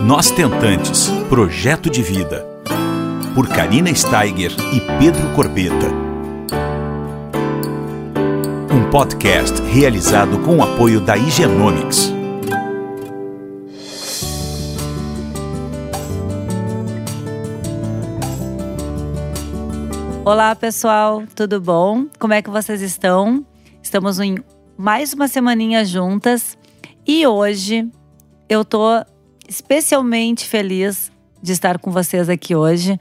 Nós Tentantes Projeto de Vida. Por Karina Steiger e Pedro Corbeta. Um podcast realizado com o apoio da Higienomics. Olá, pessoal, tudo bom? Como é que vocês estão? Estamos em mais uma semaninha juntas e hoje eu tô especialmente feliz de estar com vocês aqui hoje,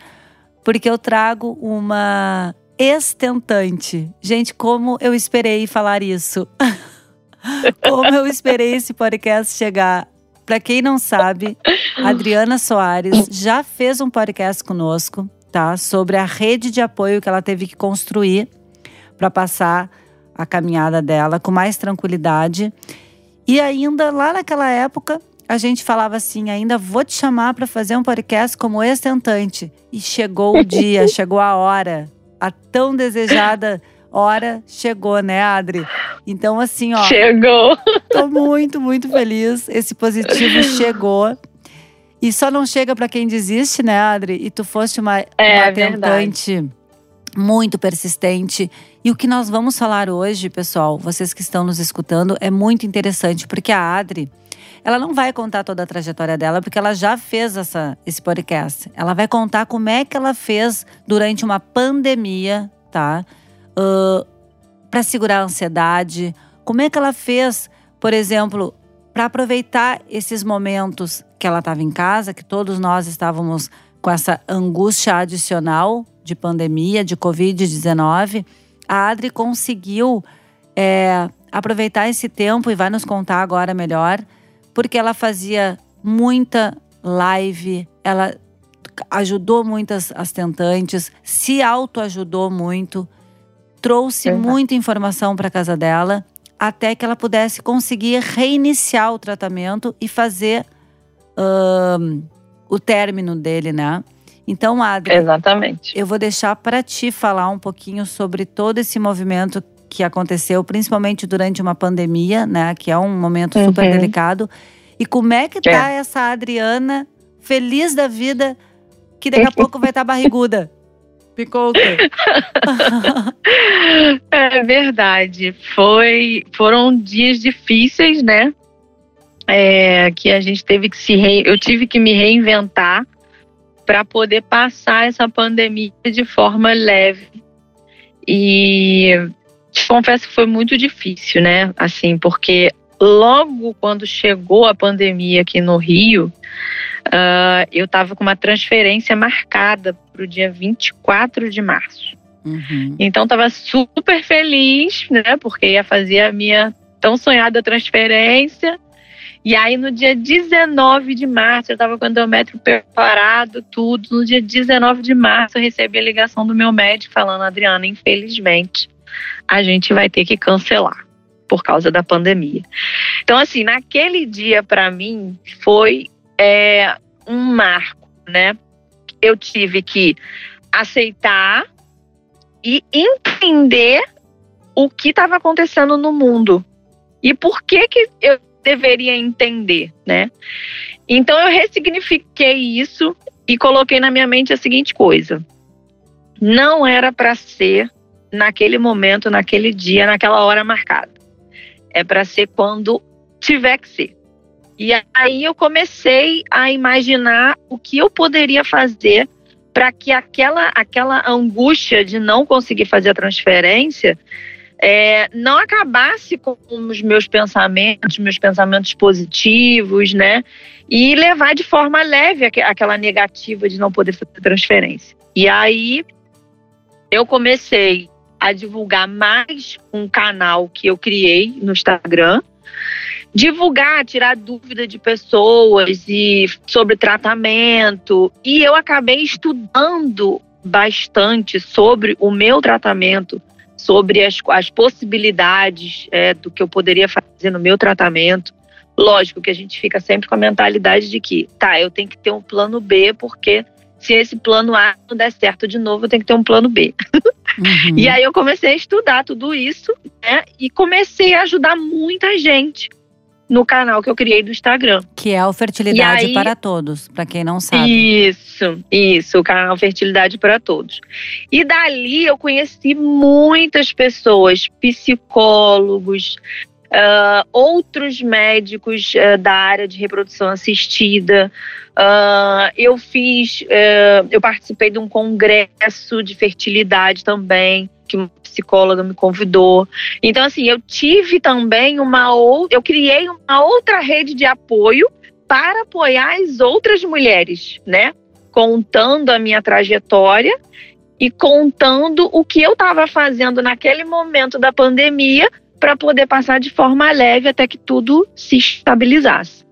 porque eu trago uma estentante. Gente, como eu esperei falar isso. como eu esperei esse podcast chegar. Para quem não sabe, Adriana Soares já fez um podcast conosco, tá? Sobre a rede de apoio que ela teve que construir para passar a caminhada dela com mais tranquilidade. E ainda lá naquela época, a gente falava assim: ainda vou te chamar para fazer um podcast como estentante. E chegou o dia, chegou a hora, a tão desejada hora chegou, né, Adri? Então, assim, ó. Chegou! Tô muito, muito feliz. Esse positivo chegou. E só não chega para quem desiste, né, Adri? E tu foste uma, é, uma tentante verdade. muito persistente. E o que nós vamos falar hoje, pessoal, vocês que estão nos escutando, é muito interessante, porque a Adri ela não vai contar toda a trajetória dela, porque ela já fez essa, esse podcast. Ela vai contar como é que ela fez durante uma pandemia, tá? Uh, para segurar a ansiedade. Como é que ela fez, por exemplo, para aproveitar esses momentos que ela estava em casa, que todos nós estávamos com essa angústia adicional de pandemia, de Covid-19. A Adri conseguiu é, aproveitar esse tempo e vai nos contar agora melhor porque ela fazia muita live, ela ajudou muitas as tentantes, se autoajudou muito, trouxe uhum. muita informação para casa dela, até que ela pudesse conseguir reiniciar o tratamento e fazer uh, o término dele, né? Então, Adri, Exatamente. eu vou deixar para ti falar um pouquinho sobre todo esse movimento que aconteceu, principalmente durante uma pandemia, né? Que é um momento super uhum. delicado. E como é que tá é. essa Adriana feliz da vida que daqui a pouco vai estar tá barriguda? Me conta. é verdade. Foi, foram dias difíceis, né? É, que a gente teve que se re... eu tive que me reinventar para poder passar essa pandemia de forma leve. E confesso que foi muito difícil, né? Assim, porque logo quando chegou a pandemia aqui no Rio, uh, eu estava com uma transferência marcada para o dia 24 de março. Uhum. Então estava super feliz, né? Porque ia fazer a minha tão sonhada transferência. E aí no dia 19 de março, eu estava com o endométrio preparado, tudo. No dia 19 de março, eu recebi a ligação do meu médico falando, Adriana, infelizmente, a gente vai ter que cancelar por causa da pandemia. Então, assim, naquele dia para mim foi é, um marco, né? Eu tive que aceitar e entender o que estava acontecendo no mundo e por que que eu deveria entender, né? Então eu ressignifiquei isso e coloquei na minha mente a seguinte coisa: não era para ser naquele momento, naquele dia, naquela hora marcada. É para ser quando tiver que ser. E aí eu comecei a imaginar o que eu poderia fazer para que aquela, aquela angústia de não conseguir fazer a transferência é, não acabasse com os meus pensamentos, meus pensamentos positivos, né? E levar de forma leve aquela negativa de não poder fazer transferência. E aí eu comecei a divulgar mais um canal que eu criei no Instagram. Divulgar, tirar dúvida de pessoas e sobre tratamento. E eu acabei estudando bastante sobre o meu tratamento, sobre as, as possibilidades é, do que eu poderia fazer no meu tratamento. Lógico que a gente fica sempre com a mentalidade de que, tá, eu tenho que ter um plano B, porque se esse plano A não der certo de novo, eu tenho que ter um plano B. Uhum. e aí eu comecei a estudar tudo isso, né? E comecei a ajudar muita gente. no canal que eu criei do Instagram. Que é o Fertilidade aí, para Todos, para quem não sabe. Isso, isso, o canal Fertilidade para Todos. E dali eu conheci muitas pessoas, psicólogos, Uh, outros médicos uh, da área de reprodução assistida. Uh, eu fiz, eu participei de um congresso de fertilidade também, que uma psicóloga me convidou. Então, assim, eu tive também uma outra, eu criei uma outra rede de apoio para apoiar as outras mulheres, né? Contando a minha trajetória e contando o que eu estava fazendo naquele momento da pandemia para poder passar de forma leve até que tudo se estabilizasse.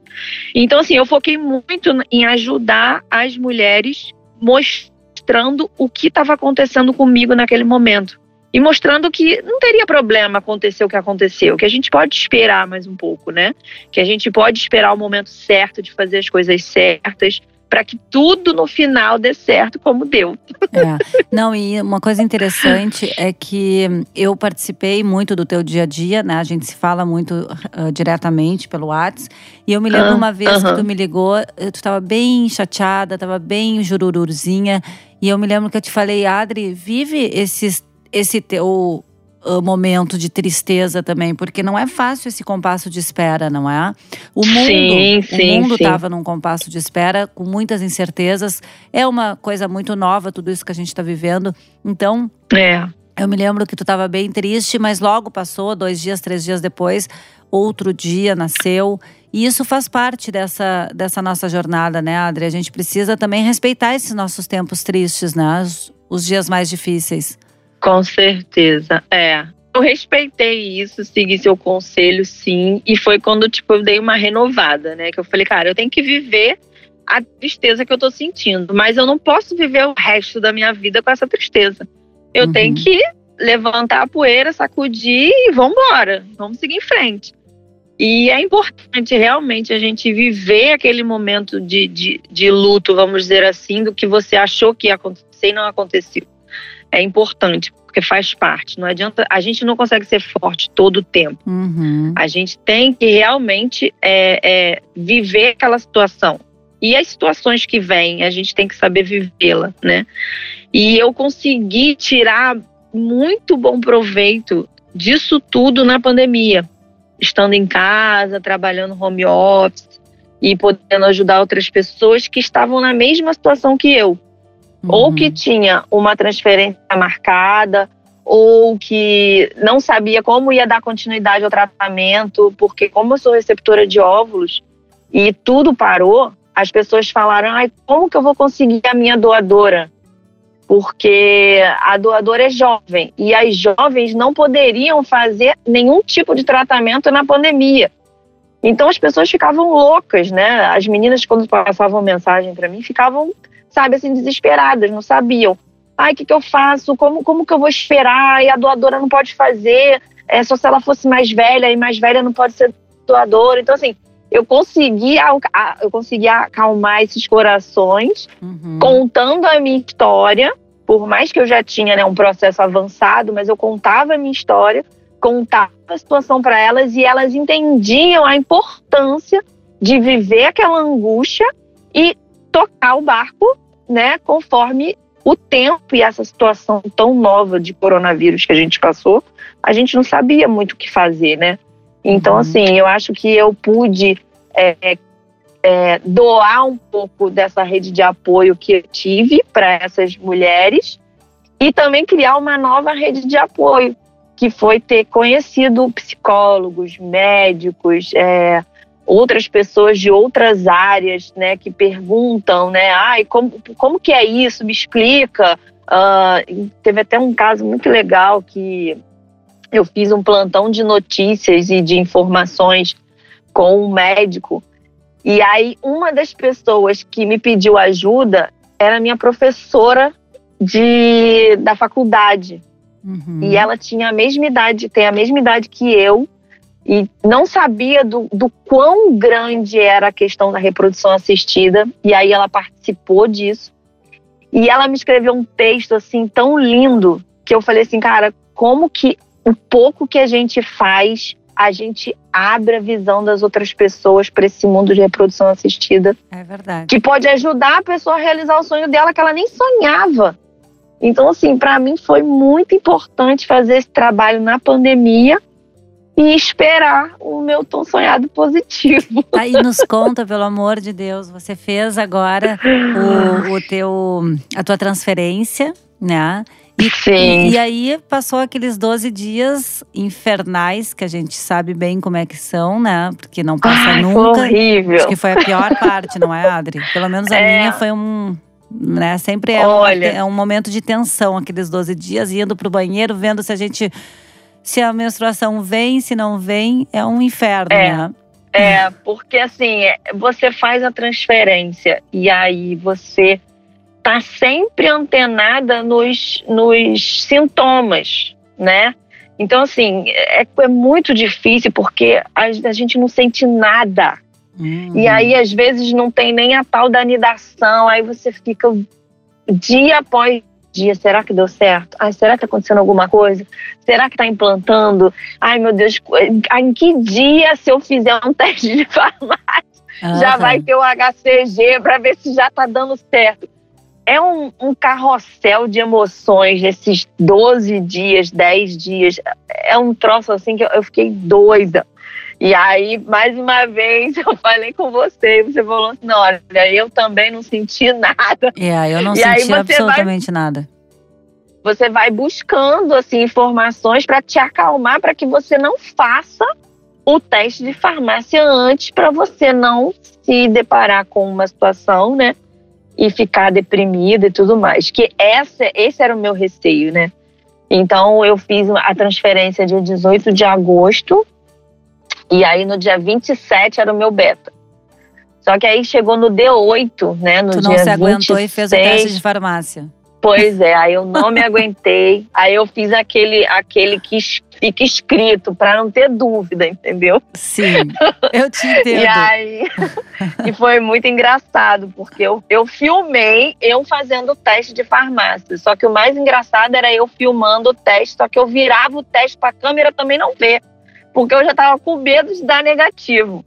Então, assim, eu foquei muito em ajudar as mulheres, mostrando o que estava acontecendo comigo naquele momento. E mostrando que não teria problema acontecer o que aconteceu, que a gente pode esperar mais um pouco, né? Que a gente pode esperar o momento certo de fazer as coisas certas, para que tudo no final dê certo como deu. É. Não, e uma coisa interessante é que eu participei muito do teu dia a dia, né? A gente se fala muito uh, diretamente pelo WhatsApp. E eu me lembro ah, uma vez uh -huh. que tu me ligou, tu estava bem chateada, estava bem jururuzinha. E eu me lembro que eu te falei, Adri, vive esses, esse teu momento de tristeza também, porque não é fácil esse compasso de espera, não é? O mundo, sim, sim, o mundo estava num compasso de espera com muitas incertezas. É uma coisa muito nova tudo isso que a gente está vivendo. Então, é. Eu me lembro que tu estava bem triste, mas logo passou, dois dias, três dias depois, outro dia nasceu. E isso faz parte dessa, dessa nossa jornada, né, Adri? A gente precisa também respeitar esses nossos tempos tristes, né? Os, os dias mais difíceis. Com certeza, é. Eu respeitei isso, segui seu conselho, sim. E foi quando, tipo, eu dei uma renovada, né? Que eu falei, cara, eu tenho que viver a tristeza que eu tô sentindo. Mas eu não posso viver o resto da minha vida com essa tristeza. Eu uhum. tenho que levantar a poeira, sacudir e vamos embora. Vamos seguir em frente. E é importante realmente a gente viver aquele momento de, de, de luto, vamos dizer assim, do que você achou que ia acontecer e não aconteceu é importante, porque faz parte. Não adianta, a gente não consegue ser forte todo o tempo. Uhum. A gente tem que realmente é, é, viver aquela situação. E as situações que vêm, a gente tem que saber vivê-la, né? E eu consegui tirar muito bom proveito disso tudo na pandemia, estando em casa, trabalhando home office e podendo ajudar outras pessoas que estavam na mesma situação que eu uhum. ou que tinha uma transferência marcada, ou que não sabia como ia dar continuidade ao tratamento, porque como eu sou receptora de óvulos e tudo parou, as pessoas falaram: "Ai, como que eu vou conseguir a minha doadora?" Porque a doadora é jovem e as jovens não poderiam fazer nenhum tipo de tratamento na pandemia. Então as pessoas ficavam loucas, né? As meninas quando passavam mensagem para mim ficavam sabe, assim, desesperadas, não sabiam. Ai, o que, que eu faço? Como, como que eu vou esperar? E a doadora não pode fazer. É só se ela fosse mais velha, e mais velha não pode ser doadora. Então, assim, eu consegui, eu consegui acalmar esses corações, uhum. contando a minha história. Por mais que eu já tinha né, um processo avançado, mas eu contava a minha história, contava a situação para elas e elas entendiam a importância de viver aquela angústia e tocar o barco né, conforme o tempo e essa situação tão nova de coronavírus que a gente passou, a gente não sabia muito o que fazer, né? Então, uhum. assim, eu acho que eu pude é, é, doar um pouco dessa rede de apoio que eu tive para essas mulheres e também criar uma nova rede de apoio, que foi ter conhecido psicólogos, médicos, é, outras pessoas de outras áreas, né, que perguntam, né, ai, como, como que é isso? Me explica. Uh, teve até um caso muito legal que eu fiz um plantão de notícias e de informações com um médico. E aí, uma das pessoas que me pediu ajuda era minha professora de, da faculdade. Uhum. E ela tinha a mesma idade, tem a mesma idade que eu, e não sabia do, do quão grande era a questão da reprodução assistida, e aí ela participou disso. E ela me escreveu um texto assim tão lindo que eu falei assim, cara, como que o pouco que a gente faz a gente abre a visão das outras pessoas para esse mundo de reprodução assistida. É verdade. Que pode ajudar a pessoa a realizar o sonho dela que ela nem sonhava. Então, assim, para mim foi muito importante fazer esse trabalho na pandemia e esperar o meu tão sonhado positivo. Aí nos conta, pelo amor de Deus, você fez agora o, o teu, a tua transferência, né? E, Sim. e aí passou aqueles 12 dias infernais, que a gente sabe bem como é que são, né? Porque não passa Ai, foi nunca. horrível. Acho que foi a pior parte, não é, Adri? Pelo menos a É. minha foi um. Né? Sempre é, Olha. um, é um momento de tensão aqueles 12 dias, indo pro banheiro, vendo se a gente. Se a menstruação vem, se não vem, é um inferno, É. né? É, porque assim, você faz a transferência e aí você tá sempre antenada nos, nos sintomas, né? Então, assim, é, é muito difícil porque a, a gente não sente nada. Uhum. E aí, às vezes, não tem nem a tal da anidação. Aí você fica dia após dia. Será que deu certo? Ai, será que tá acontecendo alguma coisa? Será que tá implantando? Ai, meu Deus, em que dia, se eu fizer um teste de farmácia, já Aham. vai ter o HCG para ver se já tá dando certo? É um, um carrossel de emoções nesses 12 dias, 10 dias. É um troço assim que eu, eu fiquei doida. E aí, mais uma vez, eu falei com você, e você falou assim: não, olha, eu também não senti nada. É, eu não E senti absolutamente nada. Você vai buscando assim informações para te acalmar, para que você não faça o teste de farmácia antes, para você não se deparar com uma situação, né? E ficar deprimida e tudo mais. Que essa, esse era o meu receio, né? Então eu fiz a transferência dia 18 de agosto. E aí no dia 27 era o meu beta. Só que aí chegou no D8, né? No Tu dia não se aguentou e fez o 26. teste de farmácia. Pois é, aí eu não me aguentei. Aí eu fiz aquele, aquele que fica escrito para não ter dúvida, entendeu? Sim, eu te entendo. E aí e foi muito engraçado, porque eu, eu filmei eu fazendo o teste de farmácia. Só que o mais engraçado era eu filmando o teste, só que eu virava o teste para a câmera também não ver, porque eu já tava com medo de dar negativo.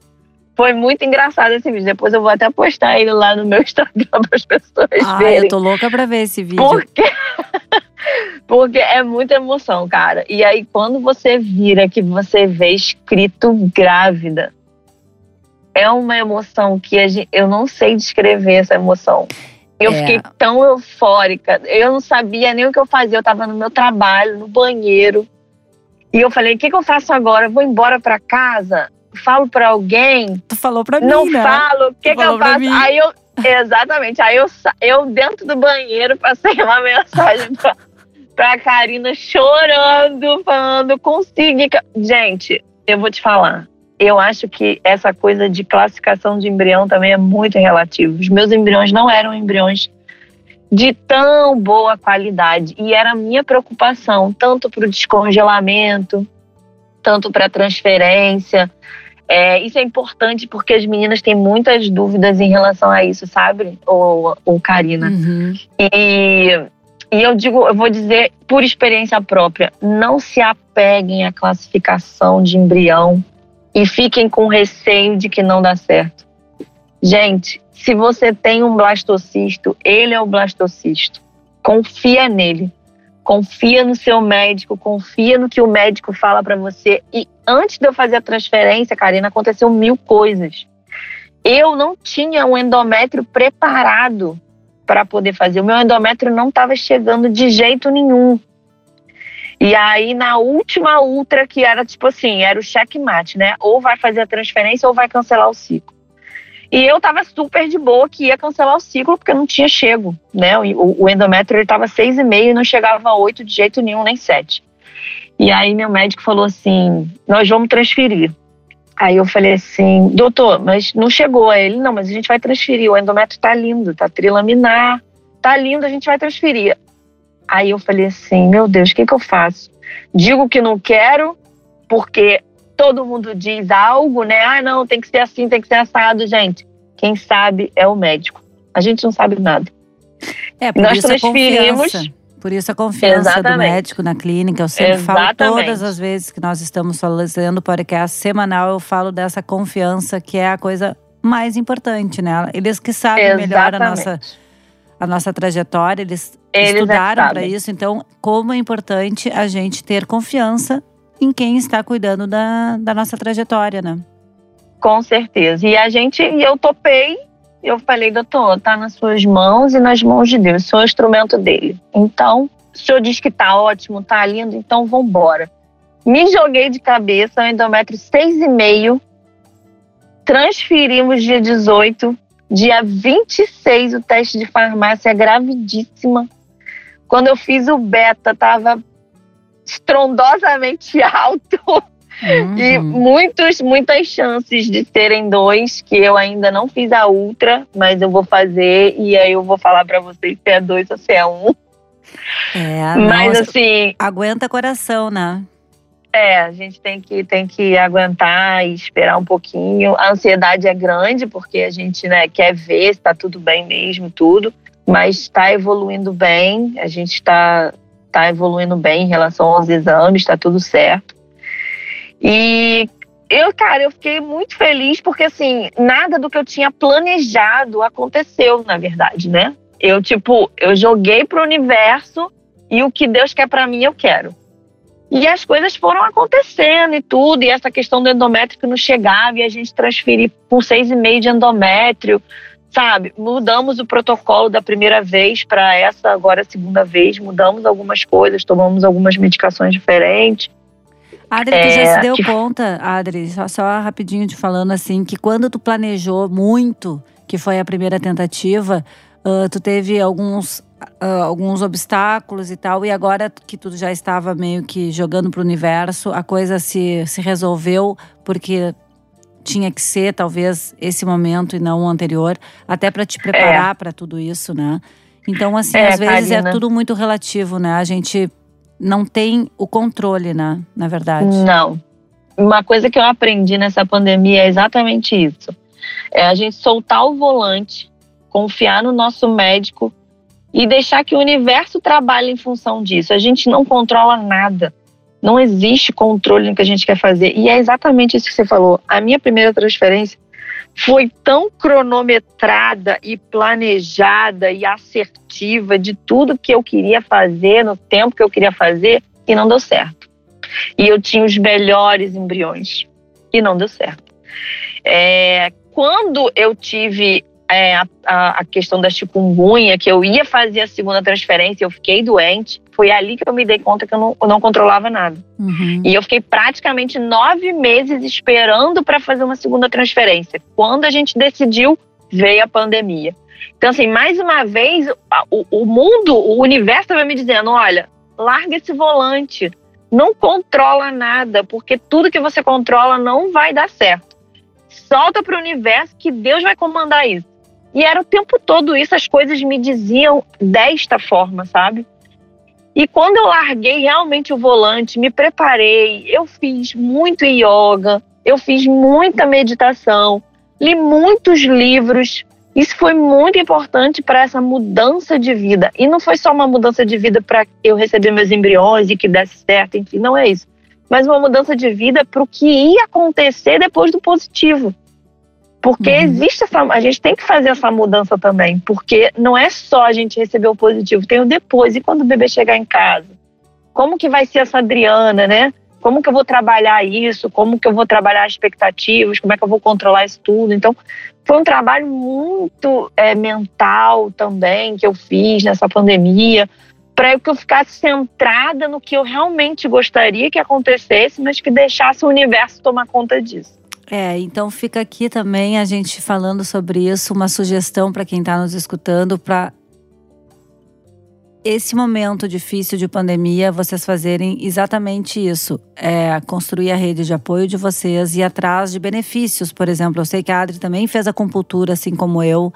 Foi muito engraçado esse vídeo. Depois eu vou até postar ele lá no meu Instagram para as pessoas Ah, verem. eu tô louca pra ver esse vídeo. Porque, porque é muita emoção, cara. E aí, quando você vira que você vê escrito grávida, é uma emoção que a gente- eu não sei descrever essa emoção. Eu É. fiquei tão eufórica. Eu não sabia nem o que eu fazia. Eu tava no meu trabalho, no banheiro. E eu falei: o que, que eu faço agora? Eu vou embora pra casa? Falo pra alguém? Tu falou pra mim, não né? falo, o que, que eu faço? mim. Aí eu, exatamente, aí eu, eu dentro do banheiro passei uma mensagem pra, pra Karina chorando, falando, consegui. ca-". Gente, eu vou te falar, eu acho que essa coisa de classificação de embrião também é muito relativo. Os meus embriões não eram embriões de tão boa qualidade e era a minha preocupação, tanto para o descongelamento, tanto para transferência. É, isso é importante porque as meninas têm muitas dúvidas em relação a isso, sabe, ou, ou Karina? Uhum. E, e eu digo, eu vou dizer por experiência própria, não se apeguem à classificação de embrião e fiquem com receio de que não dá certo. Gente, se você tem um blastocisto, ele é o blastocisto. Confia nele. Confia no seu médico, confia no que o médico fala pra você. E antes de eu fazer a transferência, Karina, aconteceu mil coisas. Eu não tinha um endométrio preparado para poder fazer. O meu endométrio não estava chegando de jeito nenhum. E aí, na última ultra, que era tipo assim, era o checkmate, né? Ou vai fazer a transferência ou vai cancelar o ciclo. E eu tava super de boa que ia cancelar o ciclo, porque não tinha chego, né? O, o endométrio ele tava 6,5 e não chegava a 8 de jeito nenhum, nem 7. E aí meu médico falou assim: nós vamos transferir. Aí eu falei assim, doutor, mas não chegou. Aí ele, não, mas a gente vai transferir. O endométrio tá lindo, tá trilaminar, tá lindo, a gente vai transferir. Aí eu falei assim, meu Deus, o que, que eu faço? Digo que não quero, porque todo mundo diz algo, né? Ah, não, tem que ser assim, tem que ser assado, gente. Quem sabe é o médico. A gente não sabe nada. É, por Nós isso a transferimos. confiança. Por isso a confiança Exatamente. do médico na clínica. Eu sempre falo Exatamente. todas as vezes que nós estamos fazendo podcast semanal, eu falo dessa confiança que é a coisa mais importante, né? Eles que sabem melhor a nossa, Exatamente. a nossa trajetória, eles, Eles é estudaram para isso. Então, como é importante a gente ter confiança em quem está cuidando da, da nossa trajetória, né? Com certeza. E a gente, eu topei, eu falei, doutor, tá nas suas mãos e nas mãos de Deus, sou instrumento dele. Então, o senhor diz que tá ótimo, tá lindo, então vambora. Me joguei de cabeça, endométrio 6,5. Transferimos dia 18. Dia 26, o teste de farmácia gravidíssima. Quando eu fiz o beta, tava estrondosamente alto. E Uhum. muitos, muitas chances de serem dois, que eu ainda não fiz a ultra, mas eu vou fazer e aí eu vou falar pra vocês se é dois ou se é um. É, mas não, assim, aguenta coração, né? é, a gente tem que, tem que aguentar e esperar um pouquinho. A ansiedade é grande, porque a gente né, quer ver se tá tudo bem mesmo, tudo, mas está evoluindo bem, a gente está tá evoluindo bem em relação aos exames, está tudo certo. E eu, cara, eu fiquei muito feliz porque, assim, nada do que eu tinha planejado aconteceu, na verdade, né? Eu, tipo, eu joguei pro universo e o que Deus quer pra mim, eu quero. E as coisas foram acontecendo e tudo, e essa questão do endométrio que não chegava e a gente transferir por seis e meio de endométrio, sabe? Mudamos o protocolo da primeira vez para essa agora segunda vez, mudamos algumas coisas, tomamos algumas medicações diferentes. Adri, tu já É, se deu que- conta, Adri, só, só rapidinho te falando assim, que quando tu planejou muito, que foi a primeira tentativa, ah, tu teve alguns, ah, alguns obstáculos e tal, e agora que tu já estava meio que jogando pro universo, a coisa se, se resolveu porque tinha que ser talvez esse momento e não o anterior, até para te preparar para tudo isso, né? Então, assim, É, às vezes é Karina. tudo muito relativo, né? A gente não tem o controle, né? Na verdade. Não. Uma coisa que eu aprendi nessa pandemia é exatamente isso. É a gente soltar o volante, confiar no nosso médico e deixar que o universo trabalhe em função disso. A gente não controla nada. Não existe controle no que a gente quer fazer. E é exatamente isso que você falou. A minha primeira transferência foi tão cronometrada e planejada e assertiva de tudo que eu queria fazer no tempo que eu queria fazer e não deu certo. E eu tinha os melhores embriões e não deu certo. É, quando eu tive é, a, a- questão da chikungunya, que eu ia fazer a segunda transferência, eu fiquei doente, foi ali que eu me dei conta que eu não, eu não controlava nada. Uhum. E eu fiquei praticamente nove meses esperando para fazer uma segunda transferência. Quando a gente decidiu, veio a pandemia. Então, assim, mais uma vez, o, o mundo, o universo vai me dizendo: olha, larga esse volante, não controla nada, porque tudo que você controla não vai dar certo. Solta para o universo que Deus vai comandar isso. E era o tempo todo isso, as coisas me diziam desta forma, sabe? E quando eu larguei realmente o volante, me preparei, eu fiz muito yoga, eu fiz muita meditação, li muitos livros. Isso foi muito importante para essa mudança de vida. E não foi só uma mudança de vida para eu receber meus embriões e que desse certo, enfim, não é isso. Mas uma mudança de vida para o que ia acontecer depois do positivo. Porque Uhum. existe essa. A gente tem que fazer essa mudança também. Porque não é só a gente receber o positivo, tem o depois. E quando o bebê chegar em casa? Como que vai ser essa Adriana, né? Como que eu vou trabalhar isso? Como que eu vou trabalhar as expectativas? Como é que eu vou controlar isso tudo? Então, foi um trabalho muito é, mental também que eu fiz nessa pandemia, para que eu ficasse centrada no que eu realmente gostaria que acontecesse, mas que deixasse o universo tomar conta disso. É, então fica aqui também a gente falando sobre isso, uma sugestão para quem está nos escutando para esse momento difícil de pandemia, vocês fazerem exatamente isso, é construir a rede de apoio de vocês e atrás de benefícios, por exemplo. Eu sei que a Adri também fez acupuntura, assim como eu.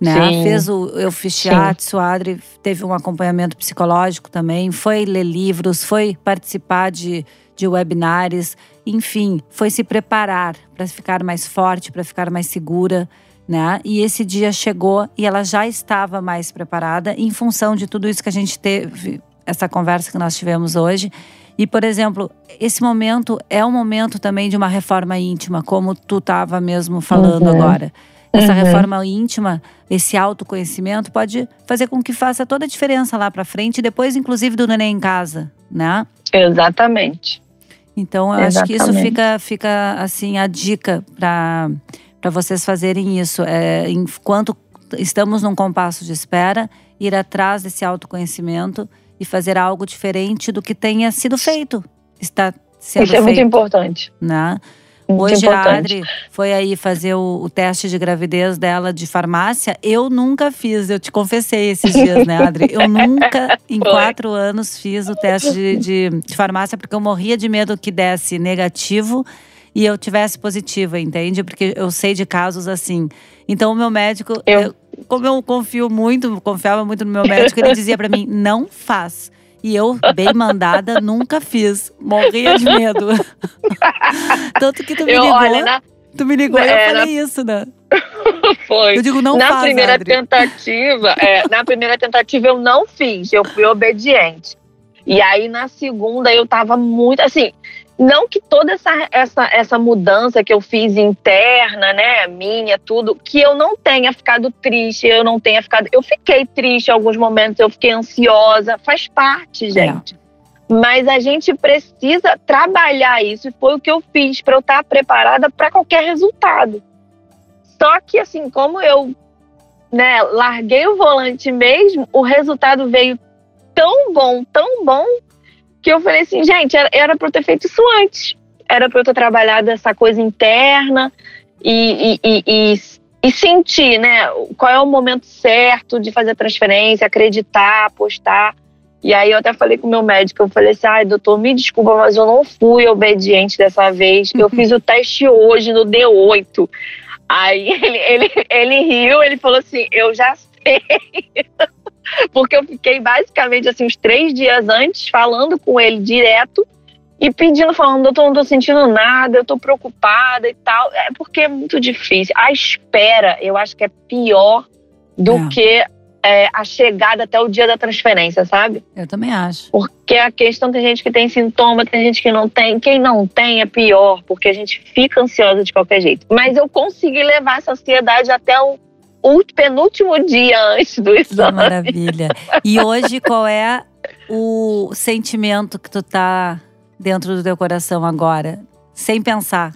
Né? Sim. Fez o, eu fiz shiatsu, a Adri teve um acompanhamento psicológico também, foi ler livros, foi participar de, de webinars, enfim, foi se preparar para ficar mais forte, para ficar mais segura. né? E esse dia chegou e ela já estava mais preparada em função de tudo isso que a gente teve, essa conversa que nós tivemos hoje. E, por exemplo, esse momento é um momento também de uma reforma íntima, como tu estava mesmo falando uhum. agora. Essa uhum. reforma íntima, esse autoconhecimento pode fazer com que faça toda a diferença lá para frente, depois inclusive do neném em casa, né? Exatamente. Então, eu Exatamente. acho que isso fica, fica assim a dica para para vocês fazerem isso. É, enquanto estamos num compasso de espera, ir atrás desse autoconhecimento e fazer algo diferente do que tenha sido feito. Está sendo Isso é feito, muito importante. Né? Hoje importante. a Adri foi aí fazer o, o, teste de gravidez dela de farmácia. Eu nunca fiz, eu te confessei esses dias, né, Adri? Eu nunca, em quatro anos, fiz o teste de, de, de farmácia porque eu morria de medo que desse negativo e eu tivesse positiva, entende? Porque eu sei de casos assim. Então o meu médico, eu... Eu, como eu confio muito, confiava muito no meu médico, ele dizia para mim: não faz. E eu, bem mandada, nunca fiz. Morria de medo. Tanto que tu me eu, ligou. Olha, na... Tu me ligou e eu falei na... isso, né? Foi. Eu digo, não na faz, primeira Adri. tentativa, é, na primeira tentativa eu não fiz, eu fui obediente. E aí na segunda eu tava muito assim, não que toda essa, essa, essa mudança que eu fiz interna, né, minha, tudo, que eu não tenha ficado triste, eu não tenha ficado. Eu fiquei triste em alguns momentos, eu fiquei ansiosa, faz parte, é. gente. É. Mas a gente precisa trabalhar isso, e foi o que eu fiz para eu estar preparada para qualquer resultado. Só que, assim, como eu né, larguei o volante mesmo, o resultado veio tão bom, tão bom, que eu falei assim, gente, era, era pra eu ter feito isso antes. Era pra eu ter trabalhado essa coisa interna e, e, e, e, e sentir, né? Qual é o momento certo de fazer a transferência, acreditar, apostar. E aí eu até falei com o meu médico, eu falei assim, ai, doutor, me desculpa, mas eu não fui obediente dessa vez. Eu fiz o teste hoje no D8. Aí ele, ele, ele riu, ele falou assim, eu já sei. porque eu fiquei basicamente assim uns três dias antes falando com ele direto e pedindo, falando, doutor, não tô sentindo nada, eu tô preocupada e tal. É porque é muito difícil. A espera, eu acho que é pior do é. que é, a chegada até o dia da transferência, sabe? Eu também acho. Porque a questão tem gente que tem sintoma, tem gente que não tem. Quem não tem é pior, porque a gente fica ansiosa de qualquer jeito. Mas eu consegui levar essa ansiedade até o o penúltimo dia antes do exame. Que maravilha. E hoje, qual é o sentimento que tu tá dentro do teu coração agora? Sem pensar.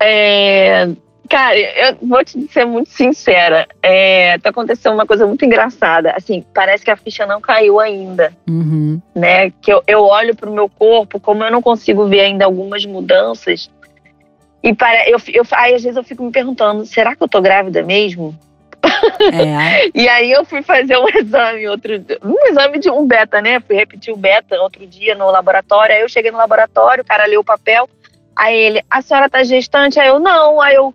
É, cara, eu vou te ser muito sincera. É, tá acontecendo uma coisa muito engraçada. Assim, parece que a ficha não caiu ainda. Uhum. Né? Que eu, eu olho pro meu corpo, como eu não consigo ver ainda algumas mudanças e para, eu, eu, aí às vezes eu fico me perguntando, será que eu tô grávida mesmo? É. e aí eu fui fazer um exame, outro, um exame de um beta, né? Fui repetir o beta outro dia no laboratório. Aí eu cheguei no laboratório, o cara leu o papel. Aí ele, a senhora tá gestante? Aí eu, não. Aí eu,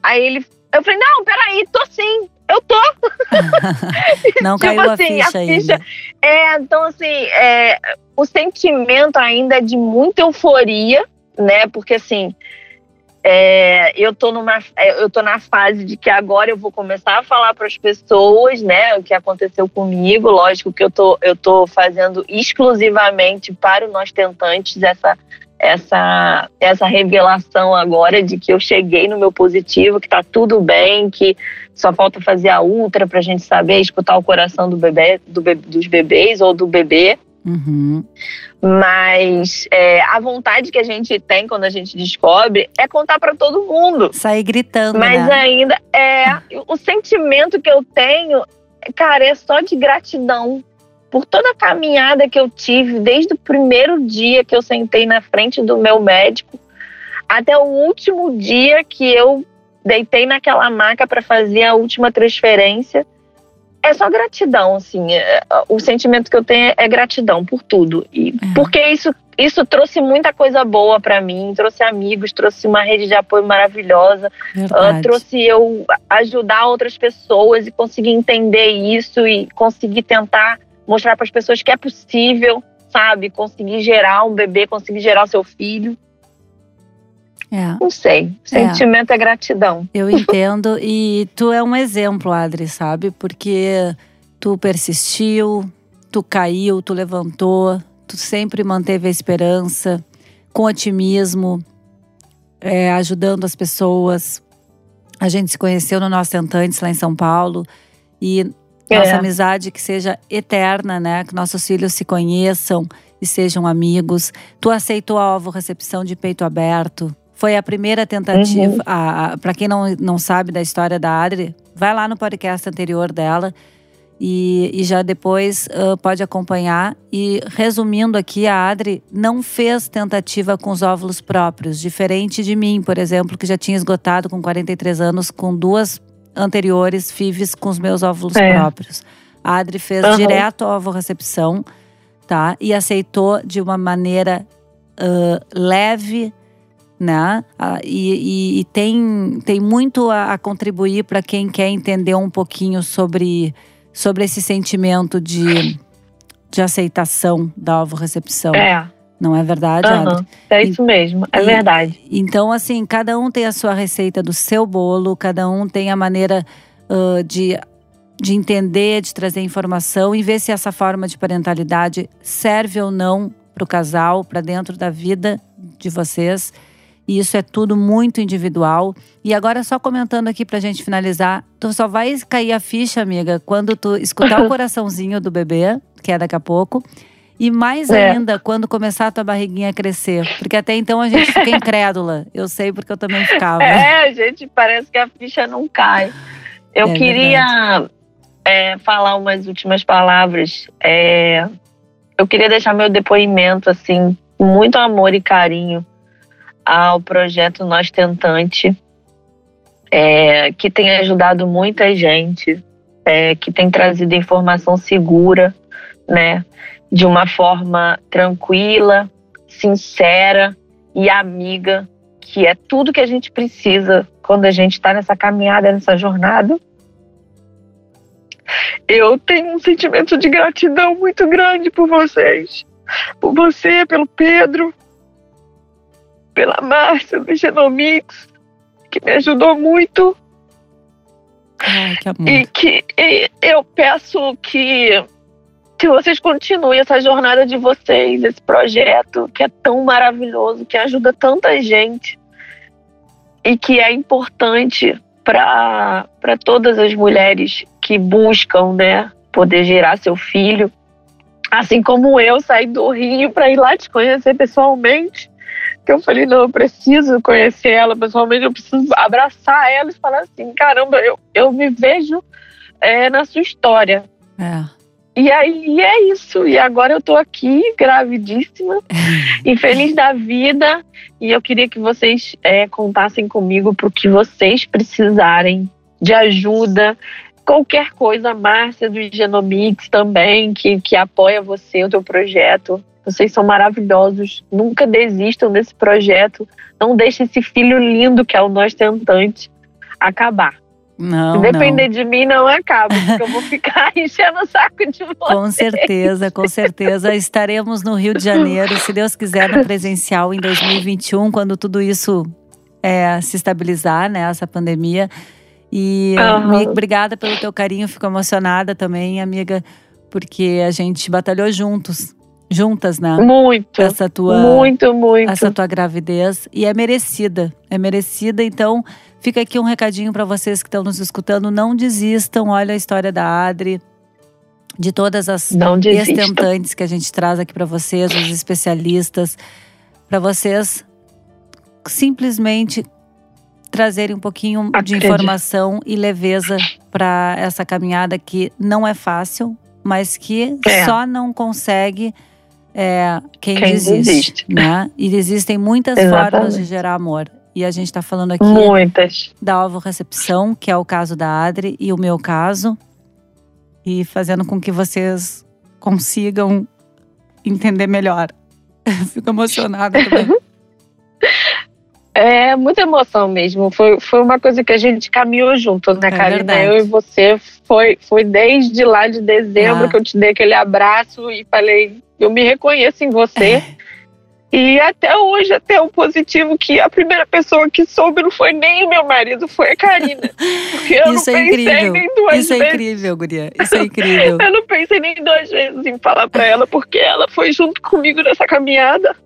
aí ele, eu falei, não, peraí, tô sim. Eu tô. não tipo caiu assim, a ficha, a ficha ainda. É, então assim, é, o sentimento ainda é de muita euforia, né? Porque assim, é, eu tô numa, é, eu tô na fase de que agora eu vou começar a falar para as pessoas, né, o que aconteceu comigo. Lógico que eu tô, eu tô fazendo exclusivamente para o nós tentantes essa, essa, essa revelação agora de que eu cheguei no meu positivo, que tá tudo bem, que só falta fazer a ultra para a gente saber escutar o coração do bebê, do dos bebês ou do bebê. Uhum. Mas é, a vontade que a gente tem quando a gente descobre é contar para todo mundo. Sair gritando. Mas né? ainda é o sentimento que eu tenho, cara, é só de gratidão por toda a caminhada que eu tive desde o primeiro dia que eu sentei na frente do meu médico até o último dia que eu deitei naquela maca para fazer a última transferência é só gratidão, assim. É, o sentimento que eu tenho é gratidão por tudo. E é. porque isso, isso trouxe muita coisa boa para mim, trouxe amigos, trouxe uma rede de apoio maravilhosa, uh, trouxe eu ajudar outras pessoas e conseguir entender isso e conseguir tentar mostrar para as pessoas que é possível, sabe? Conseguir gerar um bebê, conseguir gerar o seu filho. É. Não sei. Sentimento é. é gratidão. Eu entendo. e tu é um exemplo, Adri, sabe? Porque tu persistiu, tu caiu, tu levantou, tu sempre manteve a esperança, com otimismo, é, ajudando as pessoas. A gente se conheceu no Nosso Tentantes lá em São Paulo. E é. nossa amizade que seja eterna, né? Que nossos filhos se conheçam e sejam amigos. Tu aceitou a ovo recepção de peito aberto. Foi a primeira tentativa. Uhum. Para quem não, não sabe da história da Adri, vai lá no podcast anterior dela e, e já depois uh, pode acompanhar. E resumindo aqui, a Adri não fez tentativa com os óvulos próprios, diferente de mim, por exemplo, que já tinha esgotado com 43 anos com duas anteriores FIVs com os meus óvulos é. próprios. A Adri fez uhum. direto a ovorecepção, tá? E aceitou de uma maneira uh, leve, né? Uh, e, e, e, tem, tem muito a, a contribuir para quem quer entender um pouquinho sobre, sobre esse sentimento de, de aceitação da ovorecepção. É. Não é verdade, uhum? É isso mesmo, é e, verdade. Então, assim, cada um tem a sua receita do seu bolo, cada um tem a maneira uh, de, de entender, de trazer informação e ver se essa forma de parentalidade serve ou não para o casal, para dentro da vida de vocês. E isso é tudo muito individual. E agora, só comentando aqui pra gente finalizar, tu só vai cair a ficha, amiga, quando tu escutar o coraçãozinho do bebê, que é daqui a pouco e mais é. ainda quando começar a tua barriguinha a crescer. Porque até então a gente fica incrédula. Eu sei porque eu também ficava. É, gente, parece que a ficha não cai. Eu é queria é, falar umas últimas palavras. É, eu queria deixar meu depoimento, assim, muito amor e carinho ao projeto Nós Tentante, é, que tem ajudado muita gente, é, que tem trazido informação segura, né? de uma forma tranquila, sincera e amiga, que é tudo que a gente precisa quando a gente está nessa caminhada, nessa jornada. Eu tenho um sentimento de gratidão muito grande por vocês, por você, pelo Pedro, pela Márcia do Genomics, que me ajudou muito. Ai, que amor. E que e eu peço que que vocês continuem essa jornada de vocês, esse projeto que é tão maravilhoso, que ajuda tanta gente e que é importante para todas as mulheres que buscam, né, poder gerar seu filho. Assim como eu saí do Rio para ir lá te conhecer pessoalmente, que eu falei, não, eu preciso conhecer ela pessoalmente, eu preciso abraçar ela e falar assim, caramba, eu, eu me vejo é, na sua história. É. E aí é isso. E agora eu tô aqui, gravidíssima, e feliz da vida. E eu queria que vocês é, contassem comigo pro que vocês precisarem de ajuda. Qualquer coisa, Márcia do Genomics também, que, que apoia você, o teu projeto. Vocês são maravilhosos. Nunca desistam desse projeto. Não deixe esse filho lindo que é o Nós Tentante acabar. Não, Se depender não. de mim, não acaba, porque eu vou ficar enchendo o saco de vocês. Com certeza, com certeza. Estaremos no Rio de Janeiro, se Deus quiser, no presencial em 2021, quando tudo isso é, se estabilizar, né, essa pandemia. E uhum. obrigada pelo teu carinho, fico emocionada também, amiga, porque a gente batalhou juntos juntas, né? Muito. Essa tua muito, muito. Essa tua gravidez e é merecida. É merecida, então fica aqui um recadinho para vocês que estão nos escutando, não desistam. Olha a história da Adri, de todas as estentantes que a gente traz aqui para vocês, os especialistas, para vocês simplesmente trazerem um pouquinho de informação e leveza para essa caminhada que não é fácil, mas que é. só não consegue é, quem, quem desiste, desiste, né? E existem muitas Exatamente. formas de gerar amor. E a gente está falando aqui Muitas. da ovo-recepção, que é o caso da Adri e o meu caso. E fazendo com que vocês consigam entender melhor. Fico emocionada também. É muita emoção mesmo. Foi, foi uma coisa que a gente caminhou junto, né, é Karina? Eu e você. Foi, foi desde lá de dezembro ah. que eu te dei aquele abraço e falei: eu me reconheço em você. E até hoje, até o positivo, que a primeira pessoa que soube não foi nem o meu marido, foi a Karina. Porque eu Isso não é pensei incrível. nem duas Isso é vezes. incrível, guria. Isso é incrível. Eu não pensei nem duas vezes em falar pra ela, porque ela foi junto comigo nessa caminhada.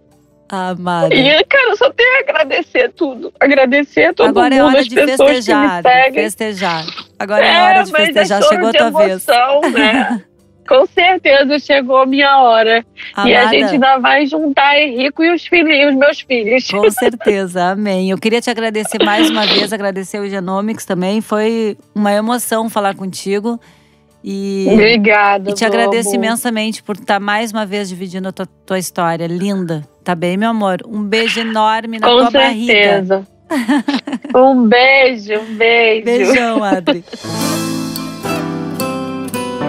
Amada. E, cara, eu só tenho a agradecer tudo. Agradecer a todo Agora mundo, é hora as de pessoas festejar, que me Adri, seguem. festejar. Agora é, hora de é festejar. Chegou a tua vez. emoção, né? Com certeza chegou a minha hora. E a Amada, gente ainda vai juntar Henrico e os filhinhos, meus filhos. Com certeza, amém. Eu queria te agradecer mais uma vez, agradecer o Genomics também. Foi uma emoção falar contigo. E, Obrigada. e te agradeço amor. imensamente por estar mais uma vez dividindo a tua, tua história. Linda. Tá bem, meu amor? Um beijo enorme na Com tua barriga. certeza. um beijo, um beijo. Beijão, Adri.